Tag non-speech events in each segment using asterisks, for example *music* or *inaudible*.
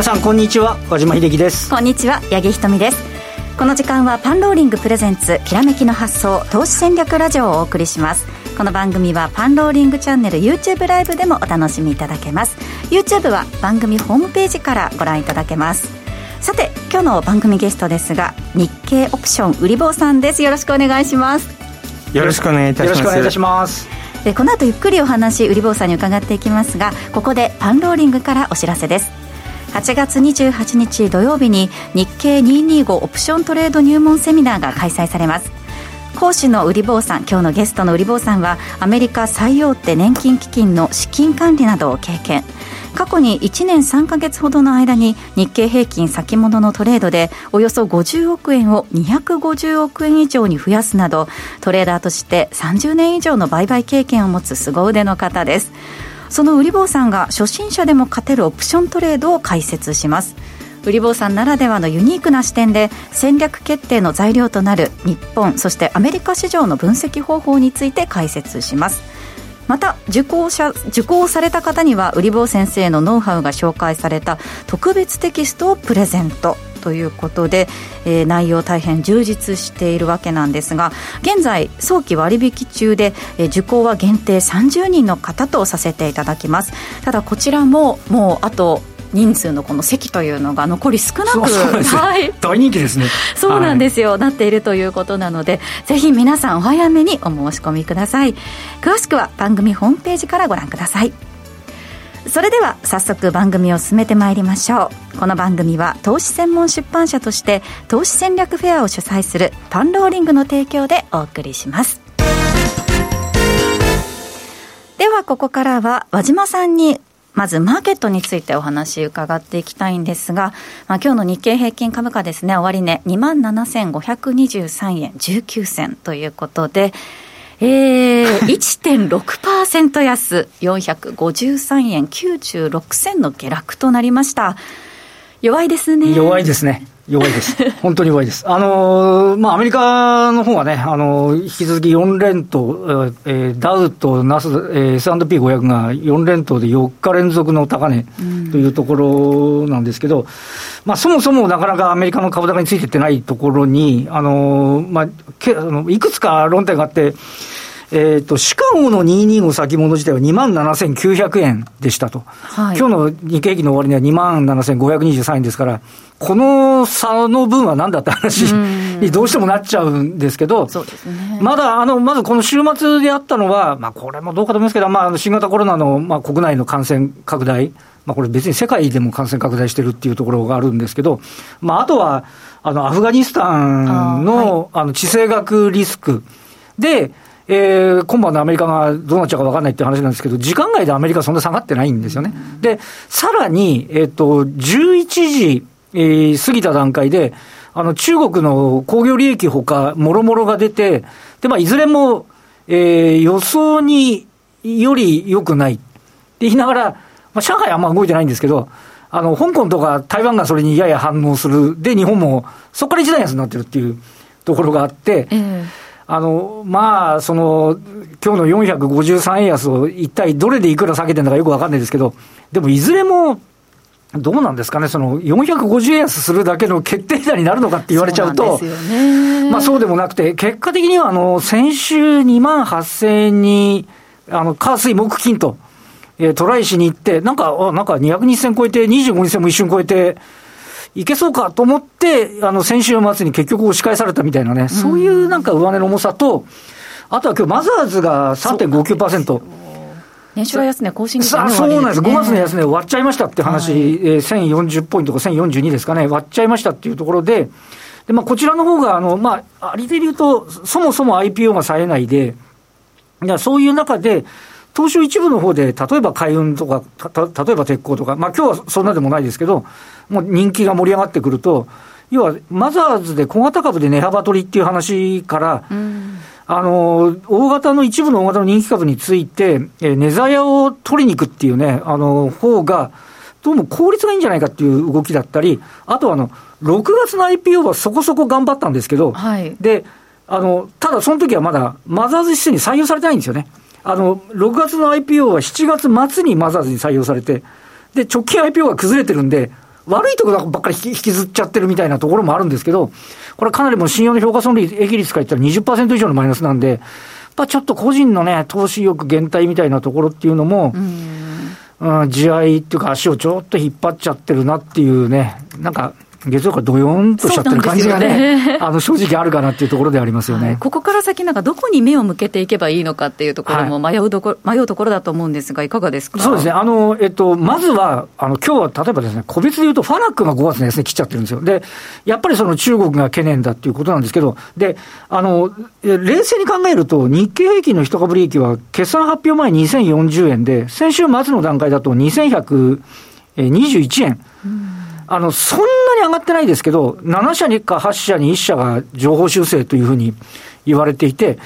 皆さんこんにちは和島秀樹です。こんにちは八木ひとみです。この時間はパンローリングプレゼンツきらめきの発想投資戦略ラジオをお送りします。この番組はパンローリングチャンネル YouTube ライブでもお楽しみいただけます。YouTube は番組ホームページからご覧いただけます。さて今日の番組ゲストですが日経オプション売り坊さんです。よろしくお願いします。よろしくお願いいたします。よろしくお願いいたします。でこの後ゆっくりお話売り坊さんに伺っていきますがここでパンローリングからお知らせです8月28日土曜日に日経225オプショントレード入門セミナーが開催されます。講師の売り坊さん今日のゲストの売り坊さんはアメリカ最大手年金基金の資金管理などを経験。過去に1年3か月ほどの間に日経平均先物のトレードでおよそ50億円を250億円以上に増やすなどトレーダーとして30年以上の売買経験を持つ凄腕の方です。その売り坊さんが初心者でも勝てるオプショントレードを解説します。売り坊さんならではのユニークな視点で戦略決定の材料となる日本そしてアメリカ市場の分析方法について解説します。また受講者受講された方には売り坊先生のノウハウが紹介された特別テキストをプレゼント。ということで、えー、内容大変充実しているわけなんですが現在早期割引中で、えー、受講は限定30人の方とさせていただきます。ただこちらももうあと人数のこの席というのが残り少なく、はい、大人気ですね。そうなんですよ、はい、なっているということなのでぜひ皆さんお早めにお申し込みください。詳しくは番組ホームページからご覧くださいそれでは早速番組を進めてまいりましょう。この番組は投資専門出版社として投資戦略フェアを主催するパンローリングの提供でお送りします。ではここからは和島さんにまずマーケットについてお話伺っていきたいんですが、まあ、今日の日経平均株価ですね、終値、2万7523円19銭ということで、えー、1.6%安、453円96銭の下落となりました。弱いですね。弱いですね。弱いです。*laughs* 本当に弱いです。あのー、まあ、アメリカの方はね、あのー、引き続き4連投、えー、ダウとナス、えー、S&P500 が4連投で4日連続の高値というところなんですけど、うん、まあ、そもそもなかなかアメリカの株高についていってないところに、あのー、まあ、けあのいくつか論点があって、えっ、ー、と、シカゴの225先物自体は2万7900円でしたと。はい、今日の日経平均の終わりには2万7523円ですから、この差の分は何だって話にどうしてもなっちゃうんですけど、ね、まだ、あの、まずこの週末であったのは、まあこれもどうかと思いますけど、まあ新型コロナの、まあ国内の感染拡大、まあこれ別に世界でも感染拡大してるっていうところがあるんですけど、まああとは、あの、アフガニスタンの、あ、はい、の地政学リスクで、えー、今晩のアメリカがどうなっちゃうか分かんないっていう話なんですけど、時間外でアメリカそんな下がってないんですよね。で、さらに、えっ、ー、と、11時、えー、過ぎた段階で、あの、中国の工業利益ほか、もろもろが出て、で、まあ、いずれも、えー、予想により良くないって言いながら、まあ、上海はあんま動いてないんですけど、あの、香港とか台湾がそれにやや反応する。で、日本も、そこから一段安になってるっていうところがあって、えー、あの、まあ、その、今日の453円安を一体どれでいくら下げてるのかよくわかんないですけど、でもいずれも、どうなんですかね、その450円安するだけの決定打になるのかって言われちゃうと、まあそうでもなくて、結果的にはあの先週2万8000円に、あの火水木金と、えー、トライしに行って、なんか、あなんか200日線超えて、25日線も一瞬超えて、いけそうかと思って、あの先週末に結局押し返されたみたいなね、そういうなんか上値の重さと、あとは今日マザーズが3.59%。年初来安値更新ですね。そうなんです。5月の安値割っちゃいましたって話、はい、えー、1040ポイントか1042ですかね、割っちゃいましたっていうところで、で、まあ、こちらの方が、あの、まあ、ありで言うと、そもそも IPO が冴えないで、いや、そういう中で、東証一部の方で、例えば海運とか、た例えば鉄鋼とか、まあ今日はそんなでもないですけど、もう人気が盛り上がってくると、要はマザーズで小型株で値幅取りっていう話から、うんあの、大型の一部の大型の人気株について、えー、値ざやを取りに行くっていうね、あの、方が、どうも効率がいいんじゃないかっていう動きだったり、あとあの、6月の IPO はそこそこ頑張ったんですけど、はい、で、あの、ただその時はまだマザーズ指数に採用されてないんですよね。あの、6月の IPO は7月末にマザーズに採用されて、で、直近 IPO が崩れてるんで、悪いところばっかり引きずっちゃってるみたいなところもあるんですけど、これかなりもう信用の評価損益率から言ったら20%以上のマイナスなんで、やっぱちょっと個人のね、投資欲減退みたいなところっていうのも、うん、地合いっていうか足をちょっと引っ張っちゃってるなっていうね、なんか、月曜からどよんとしちゃってる感じがね、ね。あの正直あるかなっていうところでありますよね、はい、ここから先、なんかどこに目を向けていけばいいのかっていうところも迷うところ、はい、迷うところだと思うんですが、いかがですか？そうですね、あのえっと、まずは、あの今日は例えばですね、個別で言うと、ファナックが5月の安値切っちゃってるんですよ。で、やっぱりその中国が懸念だっていうことなんですけど、で、あの、冷静に考えると、日経平均の一株利益は、決算発表前2040円で、先週末の段階だと2121円。うんあの、そんなに上がってないですけど、7社にか8社に1社が情報修正というふうに言われていて、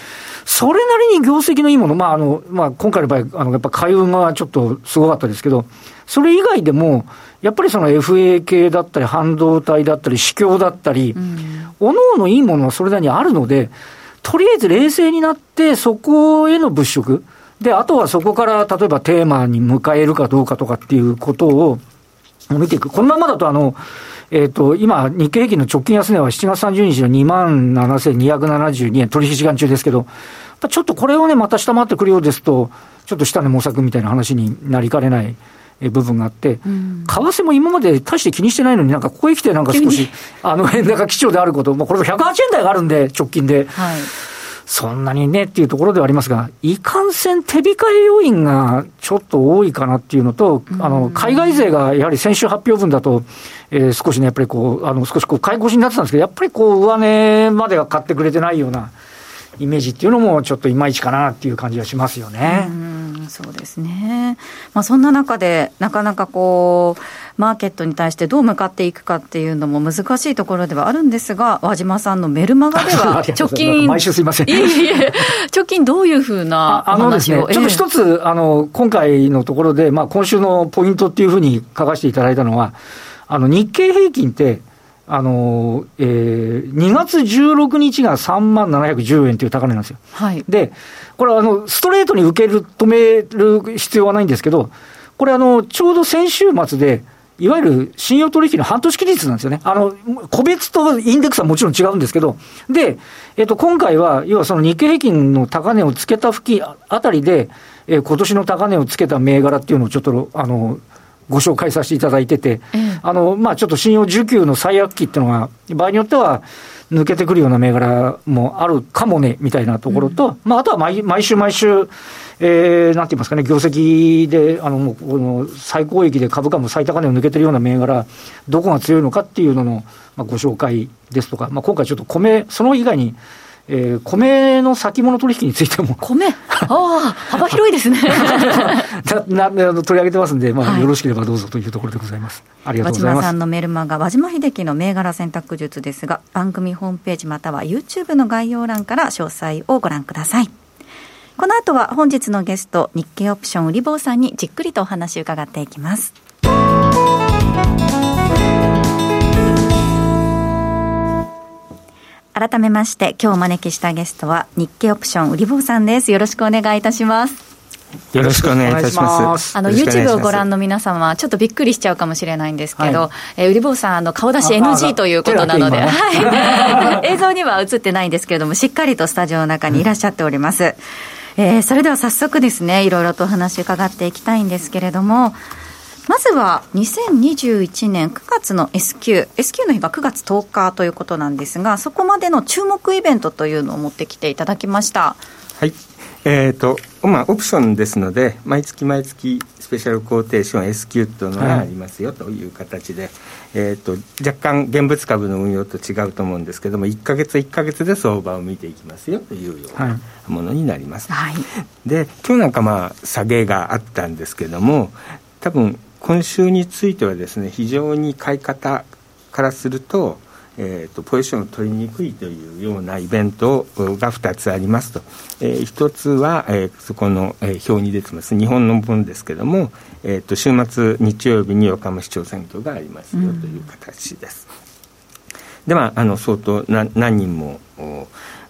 それなりに業績のいいもの、まあ、あの、まあ、今回の場合、あの、やっぱ海運がちょっとすごかったですけど、それ以外でも、やっぱりその FA 系だったり、半導体だったり、市況だったり、おのおのいいものはそれなりにあるので、とりあえず冷静になって、そこへの物色。で、あとはそこから、例えばテーマに迎えるかどうかとかっていうことを、見ていく。このままだと、あの、えっ、ー、と、今、日経平均の直近安値は7月30日の2万7272円、取引時間中ですけど、ちょっとこれをね、また下回ってくるようですと、ちょっと下値模索みたいな話になりかねない部分があって、うん、為替も今まで大して気にしてないのになんかここへ来てなんか少し、あの、円高基調であること、まあ、これも108円台があるんで、直近で。はいそんなにねっていうところではありますが、いかんせん手控え要因がちょっと多いかなっていうのと、あの、海外勢がやはり先週発表分だと、えー、少しね、やっぱりこう、あの、少しこう、買い越しになってたんですけど、やっぱりこう、上値までは買ってくれてないようなイメージっていうのも、ちょっといまいちかなっていう感じがしますよね。そうですね。まあ、そんな中で、なかなかこう、マーケットに対してどう向かっていくかっていうのも難しいところではあるんですが、和島さんのメルマガでは、*laughs* 直近、毎週すいません。いえいえ、直近どういうふうなあのですね、ちょっと一つ、あの、今回のところで、まあ、今週のポイントっていうふうに書かせていただいたのは、あの、日経平均って、あのえー、2月16日が3万710円という高値なんですよ。はい、で、これはあのストレートに受け止める必要はないんですけど、これあの、ちょうど先週末で、いわゆる信用取引の半年期日なんですよね。あの、個別とインデックスはもちろん違うんですけど、で、えっと、今回は、要はその日経平均の高値をつけた付近あたりで、えー、今年の高値をつけた銘柄っていうのをちょっと、あの、ご紹介させていただいてて、あの、まあ、ちょっと信用需給の最悪期っていうのが、場合によっては、抜けてくるような銘柄もあるかもね、みたいなところと、うん、まあ、あとは毎毎週毎週、えー、なんて言いますかね、業績で、あの、もうこの最高益で株価も最高値を抜けてるような銘柄、どこが強いのかっていうのの、まあ、ご紹介ですとか、まあ、今回ちょっと米、その以外に、えー、米の先物取引についても。米？ああ、幅広いですね *laughs* なな。取り上げてますんで、まあ、よろしければどうぞというところでございます。ありがとうございます。和島さんのメルマガ、和島秀樹の銘柄選択術ですが、番組ホームページまたは YouTube の概要欄から詳細をご覧ください。この後は本日のゲスト、日経オプション売り坊さんにじっくりとお話を伺っていきます。改めまして今日お招きしたゲストは日経オプション売り坊さんですよろしくお願いいたしますよろしくお願いいたします。あの YouTube をご覧の皆様、ちょっとびっくりしちゃうかもしれないんですけど、はい、えー、売り坊さんあの顔出し NG ということなので、はい、*laughs* 映像には映ってないんですけれども、しっかりとスタジオの中にいらっしゃっております。えー、それでは早速ですね、いろいろとお話伺っていきたいんですけれども。まずは2021年9月の S q S q の日が9月10日ということなんですが、そこまでの注目イベントというのを持ってきていただきました。はい。えーとまあ、オプションですので、毎月毎月スペシャルコーテーション S q というのがありますよという形で、はい、えーと、若干、現物株の運用と違うと思うんですけども、1か月1か月で相場を見ていきますよというようなものになります。はい、で今日なんかまあ下げがあったんですけども、多分今週についてはですね非常に買い方からすると,、えーと、ポジションを取りにくいというようなイベントが2つありますと、えー、1つは、えー、そこの、えー、表に出てます。日本の分ですけども、えーと、週末日曜日に横浜市長選挙がありますよという形です。うん、でまあ、あの相当な何人も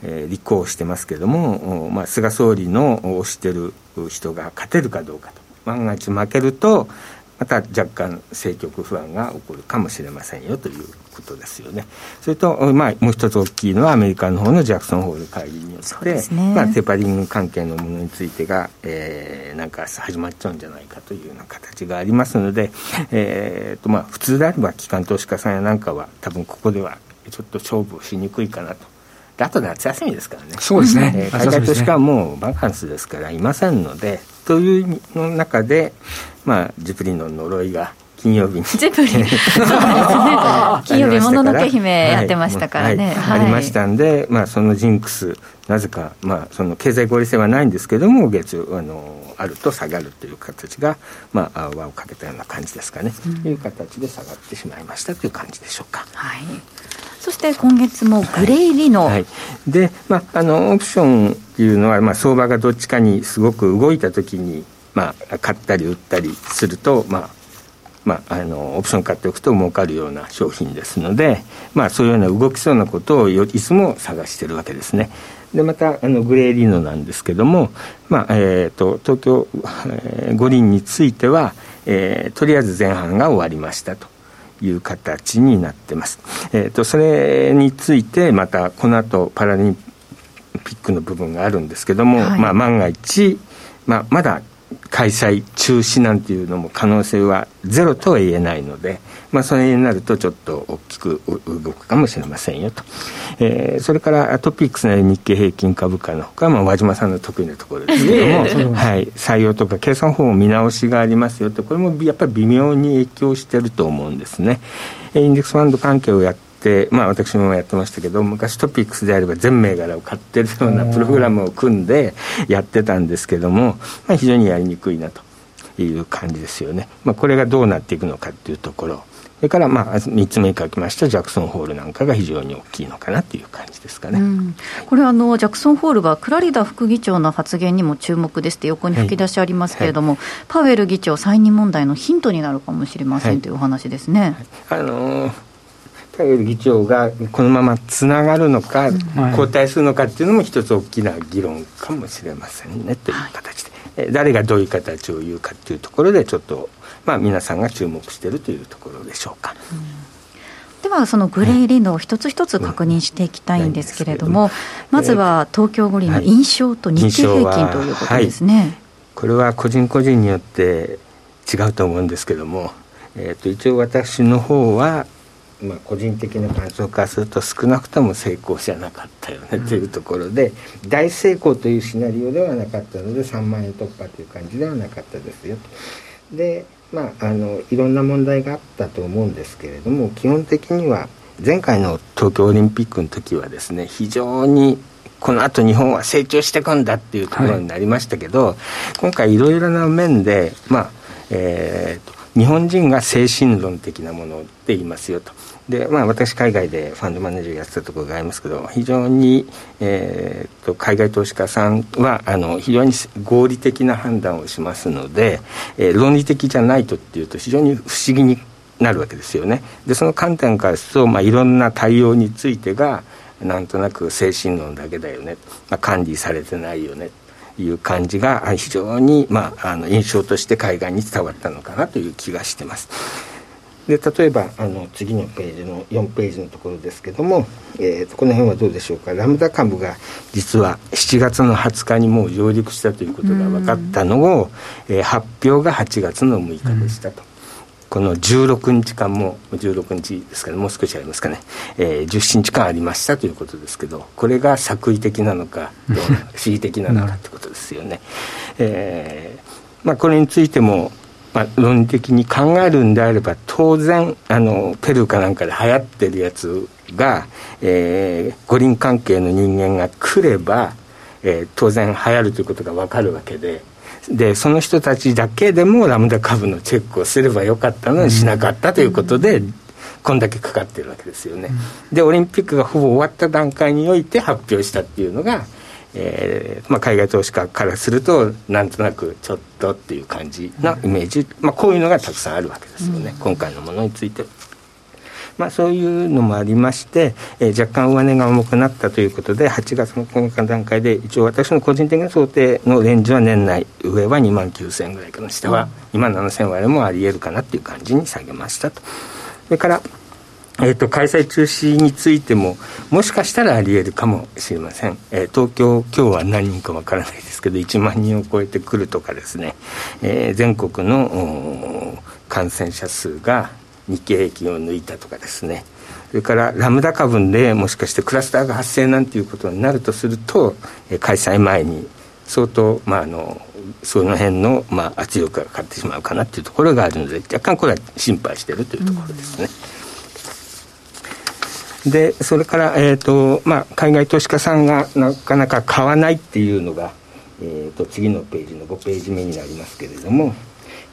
えー、立候補してますけども、まあ、菅総理の推してる人が勝てるかどうかと。万が一負けるとまた若干政局不安が起こるかもしれませんよということですよね。それと、まあ、もう一つ大きいのはアメリカの方のジャクソンホール会議によって、ね、まあ、テーパリング関係のものについてが、えー、なんか始まっちゃうんじゃないかというような形がありますので、えーとまあ、普通であれば機関投資家さんやなんかは多分ここではちょっと勝負をしにくいかなと。あと夏休みですからね。そうですね。えー、海外投資家はもうバカンスですからいませんので、というの中で、まあ、ジプリの呪いが金曜日に。ジプリ。*laughs* そうですね。金曜日、もののけ姫やってましたからね。はい、ありましたんで、まあ、そのジンクス、なぜか、まあ、その経済合理性はないんですけども、月、あの、あると下がるという形が、まあ、輪をかけたような感じですかね。と、うん、いう形で下がってしまいましたという感じでしょうか。はい。そして今月もグレイリノ、はい、で、まあ、あのオプションっていうのは、まあ、相場がどっちかにすごく動いたときに、まあ、買ったり売ったりすると、まあまあ、あのオプション買っておくと儲かるような商品ですので、まあ、そういうような動きそうなことをいつも探してるわけですね。でまたあのグレーリノなんですけども、まあえーと、東京、えー、五輪については、えー、とりあえず前半が終わりましたと。いう形になってます。えーと、それについてまたこの後パラリンピックの部分があるんですけども、はい、まあ、万が一、まあ、まだ開催中止なんていうのも可能性はゼロとは言えないので、まあ、それになるとちょっと大きく動くかもしれませんよと、えー、それからトピックスなり日経平均株価のほか、まあ、和島さんの得意なところですけども、はい、採用とか計算法も見直しがありますよとこれもやっぱり微妙に影響してると思うんですね。インデックスファンド関係をやって、まあ、私もやってましたけど昔トピックスであれば全銘柄を買ってるようなプログラムを組んでやってたんですけども、まあ、非常にやりにくいなという感じですよね、まあ、これがどうなっていくのかっていうところ。それからまあ3つ目に書きましたジャクソンホールなんかが非常に大きいのかなという感じですかね、うん、これあの、ジャクソンホールはクラリダ副議長の発言にも注目ですって横に吹き出しありますけれども、はい。はい、パウエル議長再任問題のヒントになるかもしれません、はい、というお話ですね。あのー議長がこのままつながるのか、交代するのかっていうのも一つ大きな議論かもしれませんねという形で、誰がどういう形を言うかっていうところでちょっと、まあ、皆さんが注目しているというところでしょうか。ではそのグレーリノを一つ一つ確認していきたいんですけれども、まずは東京五輪の印象と日経平均ということですね、はい、これは個人個人によって違うと思うんですけども、えー、と一応私の方はまあ、個人的な感想からすると少なくとも成功じゃなかったよねというところで、大成功というシナリオではなかったので3万円突破という感じではなかったですよでまああのいろんな問題があったと思うんですけれども基本的には前回の東京オリンピックの時はですね非常にこの後日本は成長していくんだっていうところになりましたけど、はい、今回いろいろな面でまあえーと日本人が精神論的なものって言いますよと。で、まあ私海外でファンドマネージャーやってたところがありますけど、非常に、えー、と海外投資家さんは、あの、非常に合理的な判断をしますので、えー、論理的じゃないとっていうと非常に不思議になるわけですよね。で、その観点からすると、まあいろんな対応についてが、なんとなく精神論だけだよね、まあ、管理されてないよねいう感じが非常に、まあ、あの印象として海外に伝わったのかなという気がしてます。で例えばあの次のページの4ページのところですけども、えーと、この辺はどうでしょうかラムダ株が実は7月の20日にもう上陸したということが分かったのを、えー、発表が8月の6日でしたと。この16日間も16日ですかねもう少しありますかね、えー、17日間ありましたということですけどこれが作為的なのか恣意的なのかってことですよね。えーまあ、これについてもまあ、論理的に考えるんであれば当然あのペルーかなんかで流行ってるやつが、えー、五輪関係の人間が来れば、えー、当然流行るということが分かるわけででその人たちだけでもラムダ株のチェックをすればよかったのにしなかったということで、こんだけかかってるわけですよね。でオリンピックがほぼ終わった段階において発表したっていうのが、えーまあ、海外投資家からするとなんとなくちょっとっていう感じのイメージ、まあ、こういうのがたくさんあるわけですよね、今回のものについてまあ、そういうのもありまして、えー、若干上値が重くなったということで、8月の9日段階で、一応私の個人的な想定のレンジは年内、上は2万9000円ぐらいかな、下は2万7000割もありえるかなっていう感じに下げましたと。それからえーと、開催中止についても、もしかしたらあり得るかもしれません、えー、東京、今日は何人かわからないですけど、1万人を超えてくるとかですね、えー、全国の感染者数が日経平均を抜いたとかですね、それからラムダ株でもしかしてクラスターが発生なんていうことになるとすると、え、開催前に相当、まあ、あのその辺の、まあ、圧力がかかってしまうかなというところがあるので、若干これは心配しているというところですね。うんでそれから、えーとまあ、海外投資家さんがなかなか買わないっていうのが、えーと、次のページの5ページ目になりますけれども、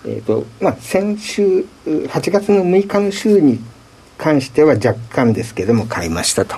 えーとまあ、先週8月の6日の週に関しては若干ですけども買いましたと。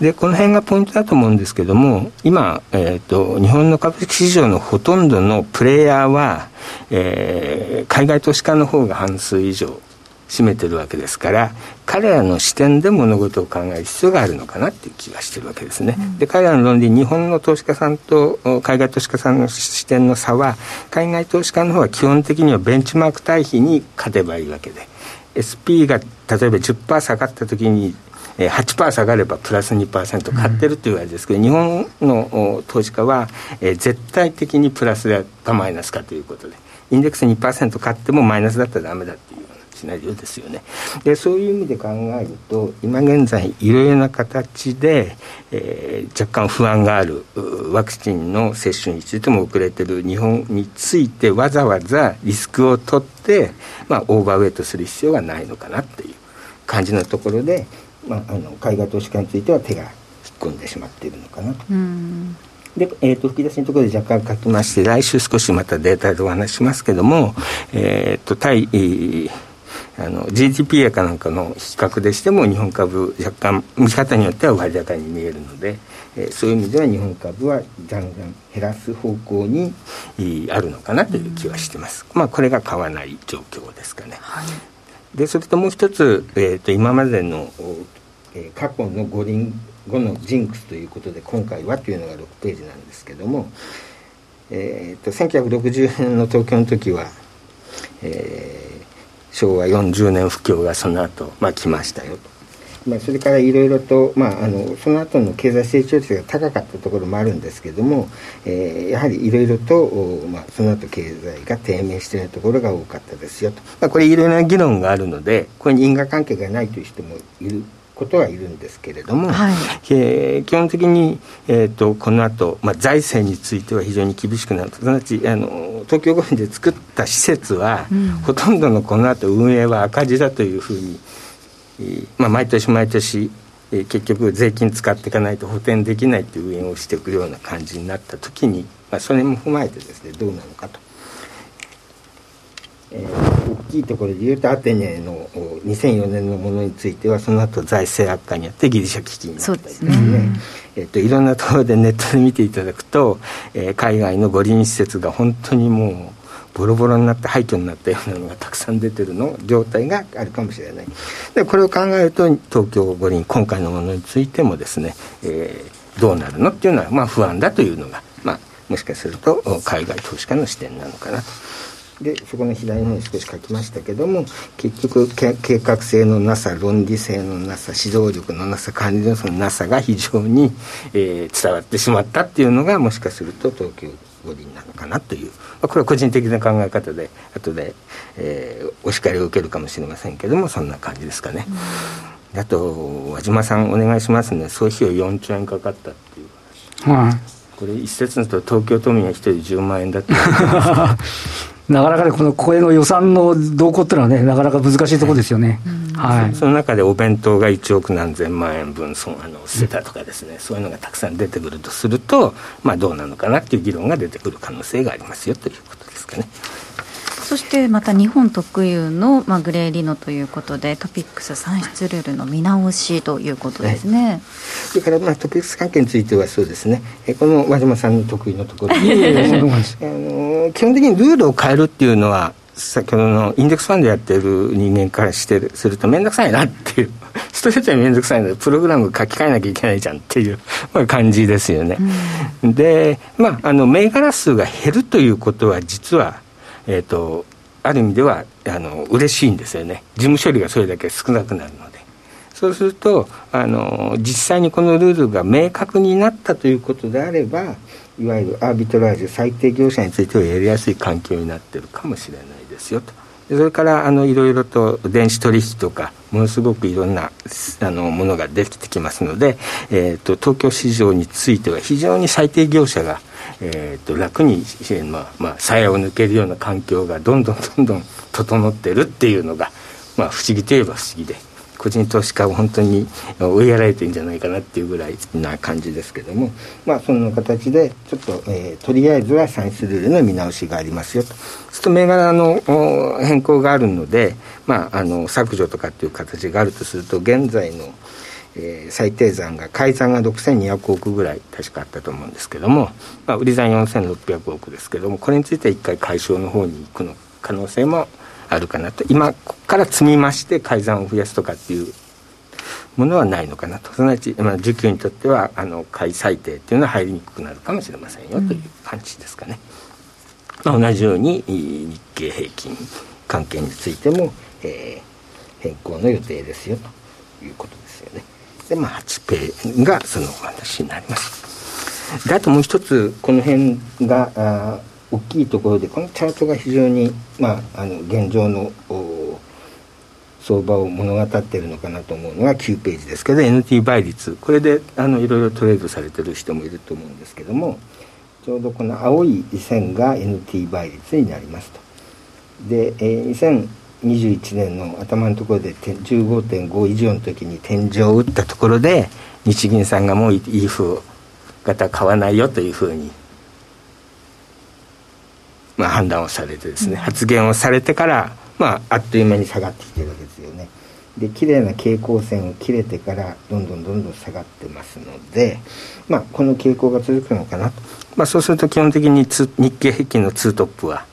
でこの辺がポイントだと思うんですけども今、えーと、日本の株式市場のほとんどのプレイヤーは、えー、海外投資家の方が半数以上占めてるわけですから彼らの視点で物事を考える必要があるのかなっていう気がしてるわけですね、うん、で彼らの論理日本の投資家さんと海外投資家さんの視点の差は海外投資家の方は基本的にはベンチマーク対比に勝てばいいわけで SP が例えば10%下がった時に8%下がればプラス2%買ってるというわけですけど、うん、日本の投資家は絶対的にプラスかマイナスかということでインデックス2%買ってもマイナスだったらダメだっていうシナリオですよねでそういう意味で考えると今現在いろいろな形で、えー、若干不安があるワクチンの接種についても遅れてる日本についてわざわざリスクを取って、まあ、オーバーウェイトする必要がないのかなっていう感じのところで、まあ、あの海外投資家については手が引っ込んでしまっているのかなと。で、えーと、吹き出しのところで若干書きまして来週少しまたデータでお話しますけども、えーと対、えーあの GDP やかなんかの比較でしても日本株若干見方によっては割高に見えるので、えー、そういう意味では日本株はだんだん減らす方向にあるのかなという気はしてます、まあこれが買わない状況ですかね、はい、でそれともう一つ、えーと、今までの、えー、過去の五輪後のジンクスということで今回はというのが6ページなんですけども、えーと、と1960年の東京の時は、えー昭和40年不況がその後、まあ来ましたよと。まあ、それからいろいろと、まあ、あのその後の経済成長率が高かったところもあるんですけども、えー、やはりいろいろと、まあ、その後経済が低迷しているところが多かったですよと、まあ、これいろいろな議論があるのでこれに因果関係がないという人もいることはいるんですけれども、はい、えー、基本的に、えーと、この後、まあ財政については非常に厳しくなるすなわちあの東京五輪で作った施設は、うん、ほとんどのこの後運営は赤字だというふうに、えー、まあ、毎年毎年えー、結局税金使っていかないと補填できないという運営をしていくような感じになった時に、まあ、それも踏まえてですねどうなのかと。えー、大きいところで言うとアテネの2004年のものについてはその後財政悪化によってギリシャ危機になったりですねね、えーと、いろんなところでネットで見ていただくと、えー、海外の五輪施設が本当にもうボロボロになって廃墟になったようなのがたくさん出てるの状態があるかもしれないでこれを考えると東京五輪今回のものについてもですね、えー、どうなるのっていうのはまあ不安だというのが、まあ、もしかすると海外投資家の視点なのかなと。でそこの左の方に少し書きましたけども結局計画性のなさ論理性のなさ指導力のなさ管理のなさが非常に、えー、伝わってしまったっていうのがもしかすると東京五輪なのかなという、まあ、これは個人的な考え方で後で、えー、お叱りを受けるかもしれませんけどもそんな感じですかね。あと和島さんお願いしますね。総費用4兆円かかったっていう話、これ一説のと東京都民は1人10万円だって *laughs* なかなかね、このこれの予算の動向っていうのはね、なかなか難しいところですよね、はい、その中でお弁当が1億何千万円分そあの捨てたとかですね、うん、そういうのがたくさん出てくるとすると、まあ、どうなのかなっていう議論が出てくる可能性がありますよということですかね。そしてまた日本特有の、まあ、グレーリノということでトピックス算出ルールの見直しということですね、はい、それから、まあ、トピックス関係についてはそうですね。えこの和島さんの得意のところ *laughs* あの基本的にルールを変えるっていうのは先ほどのインデックスファンドやってる人間からしてすると面倒くさいなっていう。*laughs* ストレートに面倒くさいのでプログラム書き換えなきゃいけないじゃんっていう、*laughs* まあ、感じですよね、うん、でまああの銘柄数が減るということは実はえっ、ー、とある意味ではあの嬉しいんですよね。事務処理がそれだけ少なくなるので。そうするとあの実際にこのルールが明確になったということであればいわゆるアービトラージュ最低業者についてはやりやすい環境になってるかもしれないですよと。それからあのいろいろと電子取引とかものすごくいろんなあのものができてきますので、えーと、東京市場については非常に最低業者が、えーと、楽に、まあまあ、鞘を抜けるような環境がどんどんどんどん整ってるっていうのが、まあ、不思議といえば不思議で。個人投資家は本当に追いやられてるんじゃないかなっていうぐらいな感じですけども、まあ、その形でちょっと、えー、とりあえずは算出ルールの見直しがありますよと。そうすると銘柄の変更があるので、まあ、あの削除とかっていう形があるとすると現在のえー、最低残が改ざんが6200億ぐらい確かあったと思うんですけども、まあ、売り残4600億ですけどもこれについては一回解消の方に行くの可能性もあるかなと。今ここから積み増して改ざんを増やすとかっていうものはないのかなと。すなわち、まあ、需給にとってはあの買い最低っていうのは入りにくくなるかもしれませんよ、という感じですかね、まあ、同じように日経平均関係についても、えー、変更の予定ですよということですよね。でまあ8ペイがそのお話になります。であともう一つこの辺が大きいところでこのチャートが非常に、まあ、あの現状の相場を物語っているのかなと思うのが9ページですけど NT 倍率。これであのいろいろトレードされてる人もいると思うんですけどもちょうどこの青い線が NT 倍率になりますと。で、えー、2021年の頭のところで15.5以上の時に天井を打ったところで日銀さんがもういい風型買わないよというふうにまあ、判断をされてですね、発言をされてから、まあ、あっという間に下がってきてるわけですよね。で綺麗な平行線を切れてからどんどんどんどん下がってますので、まあ、この傾向が続くのかなと、まあ、そうすると基本的に日経平均のツートップは、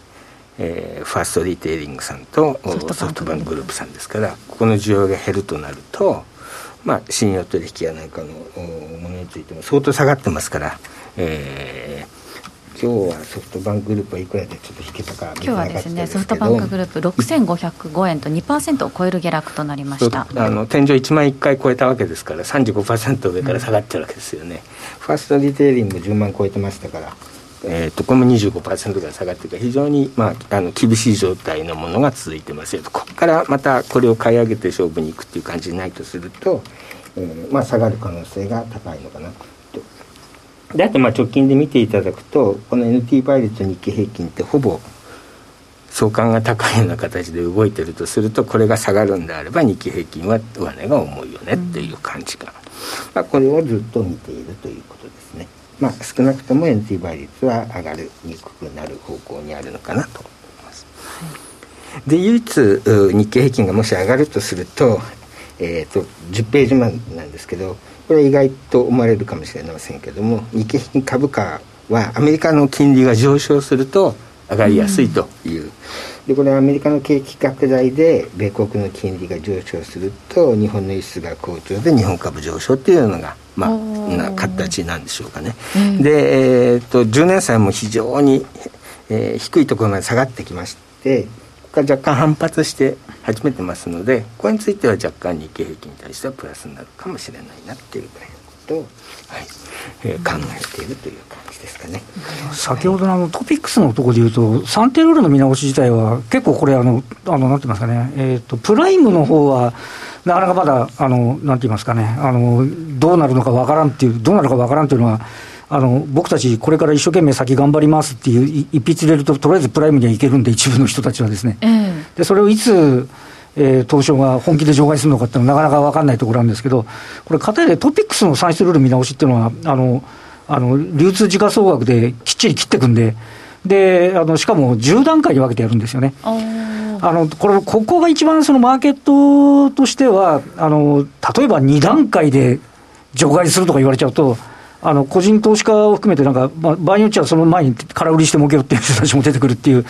えー、ファーストリテイリングさんとソフトバンクグループさんですからここの需要が減るとなると、まあ、信用取引やなんかのものについても相当下がってますから、えー、今日はソフトバンクグループはいくらでちょっと引けたか今日はですねソフトバンクグループ6505円と2%を超える下落となりました。あの天井1万1回超えたわけですから35%上から下がってるわけですよね、うん、ファーストリテイリング10万超えてましたから。えーと、これも25%ぐらい下がってるから非常に、まあ、あの厳しい状態のものが続いてますよと。ここからまたこれを買い上げて勝負にいくっていう感じにないとすると、えーまあ、下がる可能性が高いのかなであとまあ直近で見ていただくとこの NT 倍率日経平均ってほぼ相関が高いような形で動いてるとするとこれが下がるんであれば日経平均は上値が重いよねっていう感じが、まあ、これをずっと見ているということですね。まあ少なくとも NT 倍率は上がりにくくなる方向にあるのかなと思います、はい、で唯一日経平均がもし上がるとすると,、えーと、と10ページ目なんですけどこれ意外と思われるかもしれませんけども日経平均株価はアメリカの金利が上昇すると上がりやすいという、うん、でこれはアメリカの景気拡大で米国の金利が上昇すると日本の輸出が好調で日本株上昇っていうのがまあな形なんでしょうかね、うん、で、えー、っと10年債も非常に、えー、低いところまで下がってきましてが若干反発して始めてますのでこれについては若干日経平均に対してはプラスになるかもしれないなっていうぐらいのことを、はい。えー、考えているという感じですかね。先ほどのあのトピックスのところでいうと算定ルールの見直し自体は結構これあのあのなんて言いますかね、えーと、プライムの方はなかなかまだあのなんて言いますかね。あのどうなるのかわからんっていうどうなるかわからんっていうのはあの僕たち、これから一生懸命先頑張りますっていう一筆入れると、とりあえずプライムにはいけるんで、一部の人たちはですね、えー、でそれをいつ、えー、東証が本気で除外するのかっていうのは、なかなか分かんないところなんですけど、これ、かたやでトピックスの算出ルール見直しっていうのは、あのあの流通時価総額できっちり切っていくんで、であのしかも10段階に分けてやるんですよね。あのこれここが一番そのマーケットとしてはあの例えば2段階で除外するとか言われちゃうとあの個人投資家を含めて、なんか、まあ、場合によっちゃその前に空売りして儲けようっていう人たちも出てくるっていう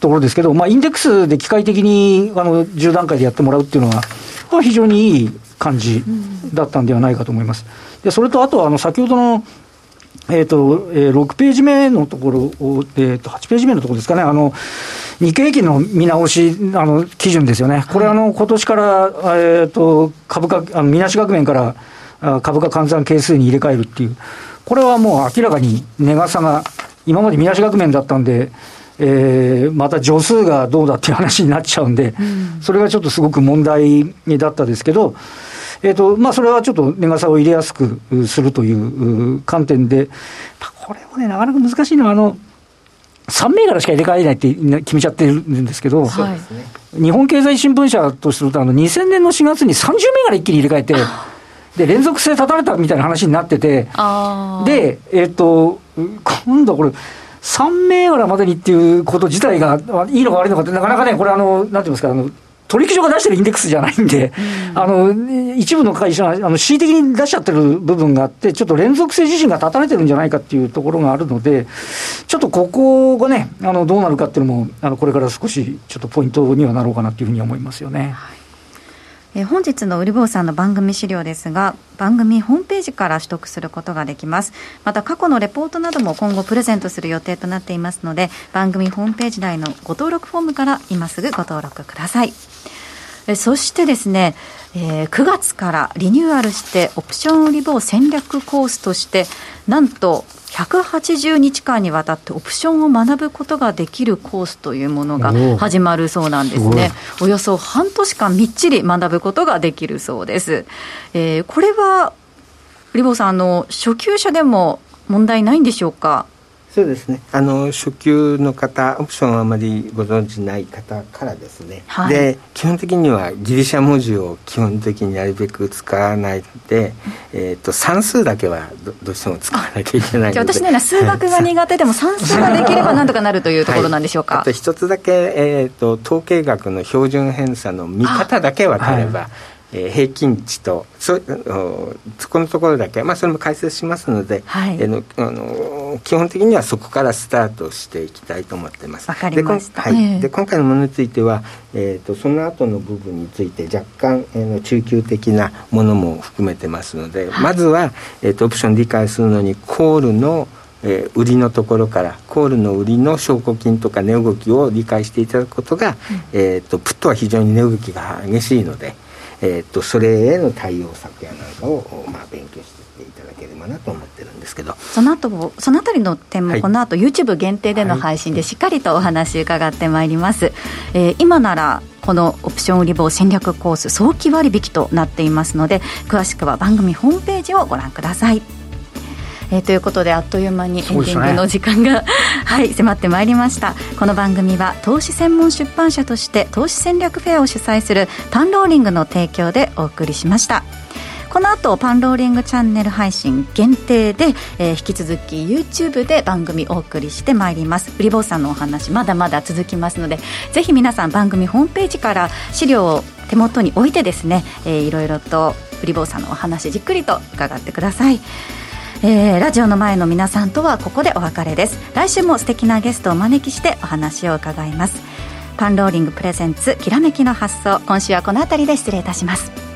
ところですけど、まあ、インデックスで機械的にあの10段階でやってもらうっていうのは、まあ、非常にいい感じだったんではないかと思います。でそれとあとあの先ほどのえーとえー、6ページ目のところを、えー、と8ページ目のところですかね、あの日経平均の見直しあの基準ですよね、これ、あの今年から、えーと、株価、あのみなし額面から株価換算係数に入れ替えるっていう、これはもう明らかに値傘が、今までみなし額面だったんで、えー、また助数がどうだっていう話になっちゃうんで、うん、それがちょっとすごく問題だったですけど、えーとまあ、それはちょっと値傘を入れやすくするという観点で、これもね、なかなか難しいのは、あの3銘柄しか入れ替えないって決めちゃってるんですけど、はい、日本経済新聞社とすると、あの2000年の4月に30銘柄一気に入れ替えて、で連続性立たれたみたいな話になってて、で、えっ、ー、と、今度これ、3銘柄までにっていうこと自体がいいのか悪いのかって、なかなかね、これ、あのなんていうんですか、あの取引所が出してるインデックスじゃないんで、うん、あの一部の会社があの恣意的に出しちゃってる部分があって、ちょっと連続性自身が立たれてるんじゃないかっていうところがあるので、ちょっとここがね、あのどうなるかっていうのも、あのこれから少しちょっとポイントにはなろうかなというふうに思いますよね。はいえ本日のウリボーさんの番組資料ですが番組ホームページから取得することができます。また過去のレポートなども今後プレゼントする予定となっていますので番組ホームページ内のご登録フォームから今すぐご登録ください。えそしてですね、えー、9月からリニューアルしてオプション売り棒戦略コースとしてなんと180日間にわたってオプションを学ぶことができるコースというものが始まるそうなんですね。およそ半年間みっちり学ぶことができるそうです。えー、これはリボーさんあの初級者でも問題ないんでしょうか？そうですね。あの初級の方オプションをあまりご存じない方からですね、はい、で基本的にはギリシャ文字を基本的になるべく使わないで、えーと、算数だけはどどうしても使わなきゃいけないので。私のような数学が苦手でも *laughs* 算数ができればなんとかなるというところなんでしょうか、はい、あと一つだけ、えーと、統計学の標準偏差の見方だけ分かれば、えー、平均値とそそこのところだけ、まあ、それも解説しますので、はい、えのあの基本的にはそこからスタートしていきたいと思ってます。わかりました。で,、はい、で今回のものについては、えーと、その後の部分について若干、えー、の中級的なものも含めてますので、はい、まずは、えーと、オプション理解するのにコールのえー、売りのところからコールの売りの証拠金とか値動きを理解していただくことが、うん、えーとプットは非常に値動きが激しいので、えーと、それへの対応策やなんかを、まあ、勉強していただければなと思ってるんですけど。その後そのあたりの点もこの後、はい、YouTube 限定での配信でしっかりとお話伺ってまいります、はい、えー、今ならこのオプション売り棒戦略コース早期割引となっていますので詳しくは番組ホームページをご覧くださいえー、ということであっという間にエンディングの時間が、ね、*laughs* はい迫ってまいりました。この番組は投資専門出版社として投資戦略フェアを主催するパンローリングの提供でお送りしました。この後パンローリングチャンネル配信限定で、えー、引き続き YouTube で番組お送りしてまいります。売り坊さんのお話まだまだ続きますのでぜひ皆さん番組ホームページから資料を手元に置いてですね、えー、いろいろと売り坊さんのお話じっくりと伺ってくださいえー、ラジオの前の皆さんとはここでお別れです。来週も素敵なゲストをお招きしてお話を伺います。パンローリングプレゼンツきらめきの発想。今週はこの辺りで失礼いたします。